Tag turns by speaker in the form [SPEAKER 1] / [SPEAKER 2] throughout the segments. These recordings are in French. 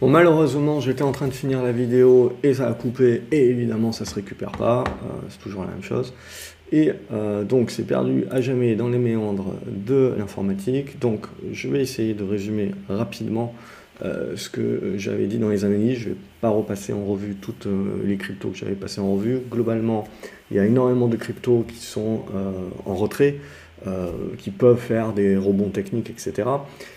[SPEAKER 1] Bon, malheureusement, j'étais en train de finir la vidéo et ça a coupé, et évidemment, ça se récupère pas. Euh, c'est toujours la même chose. Et euh, donc, c'est perdu à jamais dans les méandres de l'informatique. Donc, je vais essayer de résumer rapidement euh, ce que j'avais dit dans les analyses. Je ne vais pas repasser en revue toutes les cryptos que j'avais passées en revue. Globalement, il y a énormément de cryptos qui sont en retrait. Euh, qui peuvent faire des rebonds techniques, etc.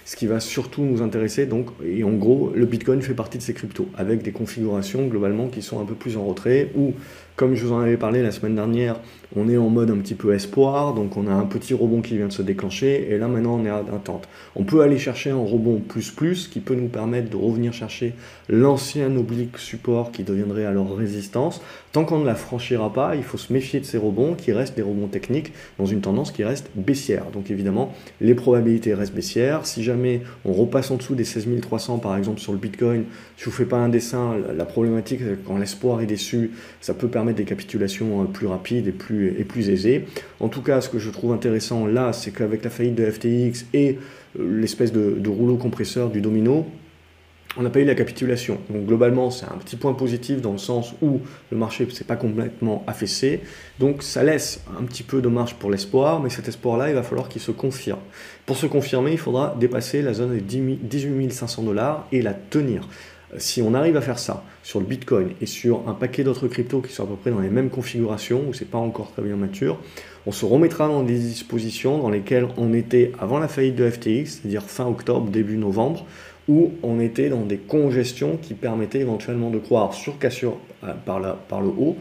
[SPEAKER 1] Ce qui va surtout nous intéresser, donc, et en gros, le Bitcoin fait partie de ces cryptos, avec des configurations globalement qui sont un peu plus en retrait, ou comme je vous en avais parlé la semaine dernière, on est en mode un petit peu espoir, donc on a un petit rebond qui vient de se déclencher, et là maintenant on est à attente. On peut aller chercher un rebond plus plus qui peut nous permettre de revenir chercher l'ancien oblique support qui deviendrait alors résistance. Tant qu'on ne la franchira pas, il faut se méfier de ces rebonds qui restent des rebonds techniques dans une tendance qui reste baissière. Donc évidemment, les probabilités restent baissières. Si jamais on repasse en dessous des 16 300 par exemple sur le Bitcoin, si je vous fais pas un dessin, la problématique quand l'espoir est déçu, ça peut permettre des capitulations euh, plus rapides et plus et plus aisé. En tout cas, ce que je trouve intéressant là, c'est qu'avec la faillite de FTX et euh, l'espèce de, rouleau compresseur du domino, on n'a pas eu la capitulation. Donc globalement, c'est un petit point positif dans le sens où le marché ne s'est pas complètement affaissé. Donc ça laisse un petit peu de marge pour l'espoir, mais cet espoir-là, il va falloir qu'il se confirme. Pour se confirmer, il faudra dépasser la zone des 18 500 dollars et la tenir. Si on arrive à faire ça sur le Bitcoin et sur un paquet d'autres cryptos qui sont à peu près dans les mêmes configurations, où c'est pas encore très bien mature, on se remettra dans des dispositions dans lesquelles on était avant la faillite de FTX, c'est-à-dire fin octobre, début novembre, où on était dans des congestions qui permettaient éventuellement de croire sur cassure euh, par, le haut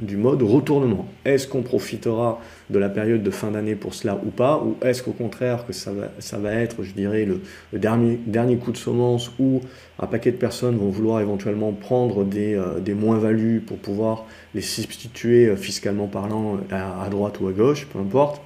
[SPEAKER 1] du mode retournement. Est-ce qu'on profitera de la période de fin d'année pour cela ou pas? Ou est-ce qu'au contraire que ça va, être, je dirais, le, dernier, dernier coup de semence où un paquet de personnes vont vouloir éventuellement prendre des, euh, moins-values pour pouvoir les substituer euh, fiscalement parlant à, à droite ou à gauche, peu importe.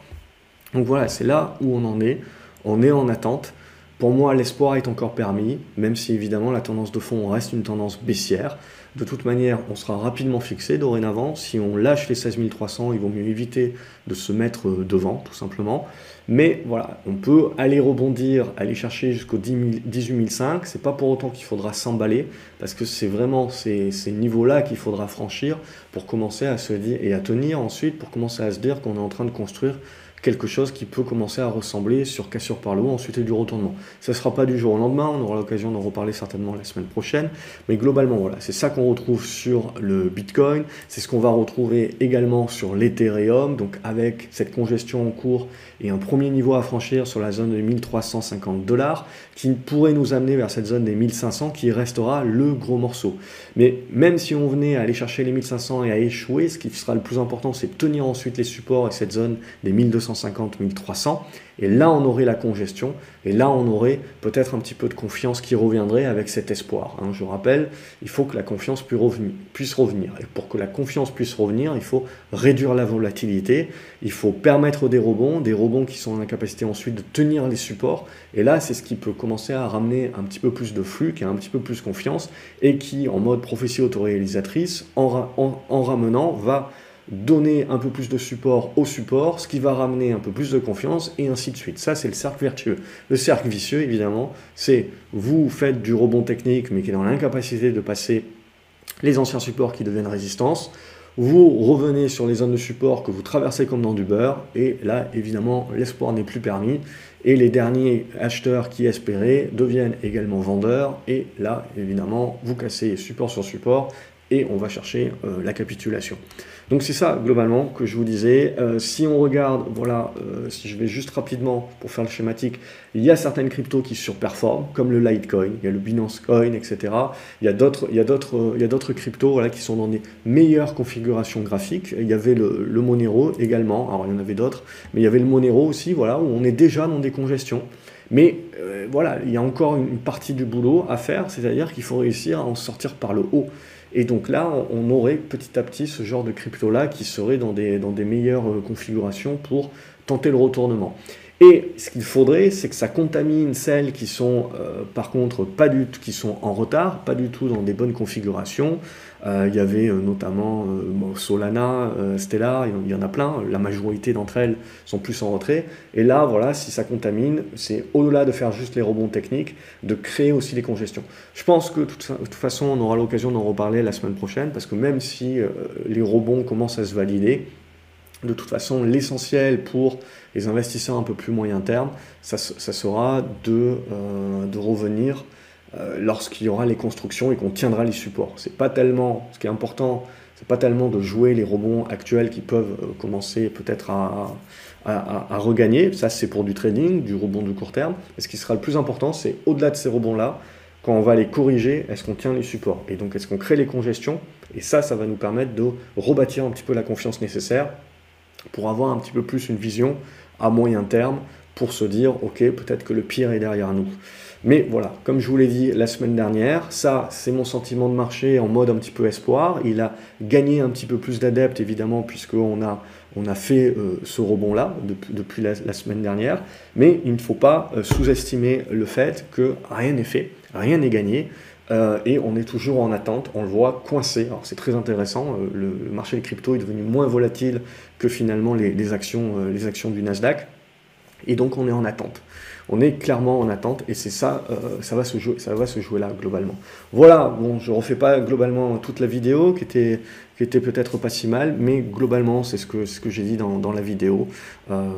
[SPEAKER 1] Donc voilà, c'est là où on en est. On est en attente. Pour moi, l'espoir est encore permis, même si évidemment la tendance de fond reste une tendance baissière. De toute manière, on sera rapidement fixé dorénavant. Si on lâche les 16 300, il vaut mieux éviter de se mettre devant, tout simplement. Mais voilà, on peut aller rebondir, aller chercher jusqu'au 18 500. C'est pas pour autant qu'il faudra s'emballer, parce que c'est vraiment ces niveaux-là qu'il faudra franchir pour commencer à se dire, et à tenir ensuite, pour commencer à se dire qu'on est en train de construire quelque chose qui peut commencer à ressembler sur cassure par le haut, ensuite du retournement. Ça ne sera pas du jour au lendemain, on aura l'occasion d'en reparler certainement la semaine prochaine, mais globalement, voilà, c'est ça qu'on retrouve sur le Bitcoin, c'est ce qu'on va retrouver également sur l'Ethereum, donc avec cette congestion en cours et un premier niveau à franchir sur la zone de 1350 dollars, qui pourrait nous amener vers cette zone des 1500 qui restera le gros morceau. Mais même si on venait à aller chercher les 1500 et à échouer, ce qui sera le plus important, c'est de tenir ensuite les supports et cette zone des 1200 150, 1300. Et là, on aurait la congestion. Et là, on aurait peut-être un petit peu de confiance qui reviendrait avec cet espoir. Hein. Je rappelle, il faut que la confiance puisse revenir. Et pour que la confiance puisse revenir, il faut réduire la volatilité. Il faut permettre des rebonds, des rebonds qui sont en capacité ensuite de tenir les supports. Et là, c'est ce qui peut commencer à ramener un petit peu plus de flux, qui a un petit peu plus confiance et qui, en mode prophétie autoréalisatrice, en, en ramenant, va donner un peu plus de support au support, ce qui va ramener un peu plus de confiance, et ainsi de suite. Ça, c'est le cercle vertueux. Le cercle vicieux, évidemment, c'est vous faites du rebond technique, mais qui est dans l'incapacité de passer les anciens supports qui deviennent résistance. Vous revenez sur les zones de support que vous traversez comme dans du beurre, et là, évidemment, l'espoir n'est plus permis, et les derniers acheteurs qui espéraient deviennent également vendeurs, et là, évidemment, vous cassez support sur support, et on va chercher euh, la capitulation. Donc c'est ça globalement que je vous disais. Euh, si on regarde, voilà, euh, si je vais juste rapidement pour faire le schématique, il y a certaines cryptos qui surperforment, comme le Litecoin, il y a le Binance Coin, etc. Il y a d'autres, il y a d'autres, il y a d'autres cryptos voilà, qui sont dans des meilleures configurations graphiques. Il y avait le, le Monero également, alors il y en avait d'autres, mais il y avait le Monero aussi, voilà, où on est déjà dans des congestions. Mais voilà, il y a encore une partie du boulot à faire, c'est-à-dire qu'il faut réussir à en sortir par le haut. Et donc là, on aurait petit à petit ce genre de crypto-là qui serait dans des, meilleures euh, configurations pour tenter le retournement. Et ce qu'il faudrait, c'est que ça contamine celles qui sont, euh, par contre, pas du qui sont en retard, pas du tout dans des bonnes configurations. Euh, il y avait euh, notamment Solana, Stellar, il y en a plein. La majorité d'entre elles sont plus en retrait. Et là, voilà, si ça contamine, c'est au-delà de faire juste les rebonds techniques, de créer aussi les congestions. Je pense que de toute façon, on aura l'occasion d'en reparler la semaine prochaine, parce que même si les rebonds commencent à se valider, de toute façon, l'essentiel pour les investisseurs un peu plus moyen terme, ça, sera de, euh, de revenir euh, lorsqu'il y aura les constructions et qu'on tiendra les supports. C'est pas tellement, ce qui est important, c'est pas tellement de jouer les rebonds actuels qui peuvent euh, commencer peut-être à, regagner. Ça, c'est pour du trading, du rebond du court terme. Et ce qui sera le plus important, c'est au-delà de ces rebonds-là, quand on va les corriger, est-ce qu'on tient les supports? Et donc, est-ce qu'on crée les congestions? Et ça, ça va nous permettre de rebâtir un petit peu la confiance nécessaire pour avoir un petit peu plus une vision à moyen terme pour se dire, ok, peut-être que le pire est derrière nous. Mais voilà, comme je vous l'ai dit la semaine dernière, ça, c'est mon sentiment de marché en mode un petit peu espoir. Il a gagné un petit peu plus d'adeptes, évidemment, puisqu'on a, on a fait euh, ce rebond-là depuis, la, semaine dernière. Mais il ne faut pas euh, sous-estimer le fait que rien n'est fait, rien n'est gagné. Euh, et on est toujours en attente, on le voit coincé. Alors c'est très intéressant, euh, le, marché des cryptos est devenu moins volatile que finalement les, actions, euh, les actions du Nasdaq. Et donc on est en attente. On est clairement en attente et c'est ça, ça, va se jouer, ça là globalement. Voilà, bon, je refais pas globalement toute la vidéo qui était qui était peut-être pas si mal, mais globalement, c'est ce que, j'ai dit dans, dans, la vidéo. Euh,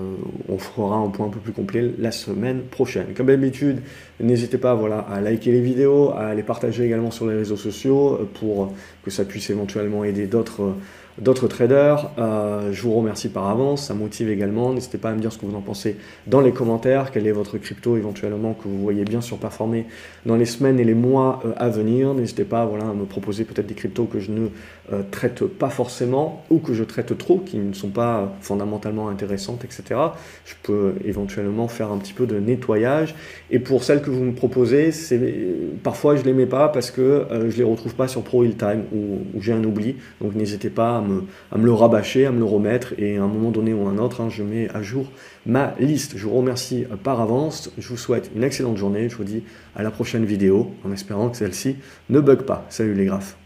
[SPEAKER 1] on fera un point un peu plus complet la semaine prochaine. Comme d'habitude, n'hésitez pas voilà, à liker les vidéos, à les partager également sur les réseaux sociaux euh, pour que ça puisse éventuellement aider d'autres d'autres traders. Euh, je vous remercie par avance, ça motive également. N'hésitez pas à me dire ce que vous en pensez dans les commentaires, quel est votre crypto éventuellement que vous voyez bien surperformer dans les semaines et les mois euh, à venir. N'hésitez pas voilà, à me proposer peut-être des cryptos que je ne euh, traite pas forcément ou que je traite trop, qui ne sont pas fondamentalement intéressantes, etc. Je peux éventuellement faire un petit peu de nettoyage. Et pour celles que vous me proposez, parfois je ne les mets pas parce que je ne les retrouve pas sur Pro Time ou, ou j'ai un oubli. Donc n'hésitez pas à à me, le rabâcher, à me le remettre, et à un moment donné ou un autre, hein, je mets à jour ma liste. Je vous remercie par avance, je vous souhaite une excellente journée, je vous dis à la prochaine vidéo, en espérant que celle-ci ne bug pas. Salut les graphes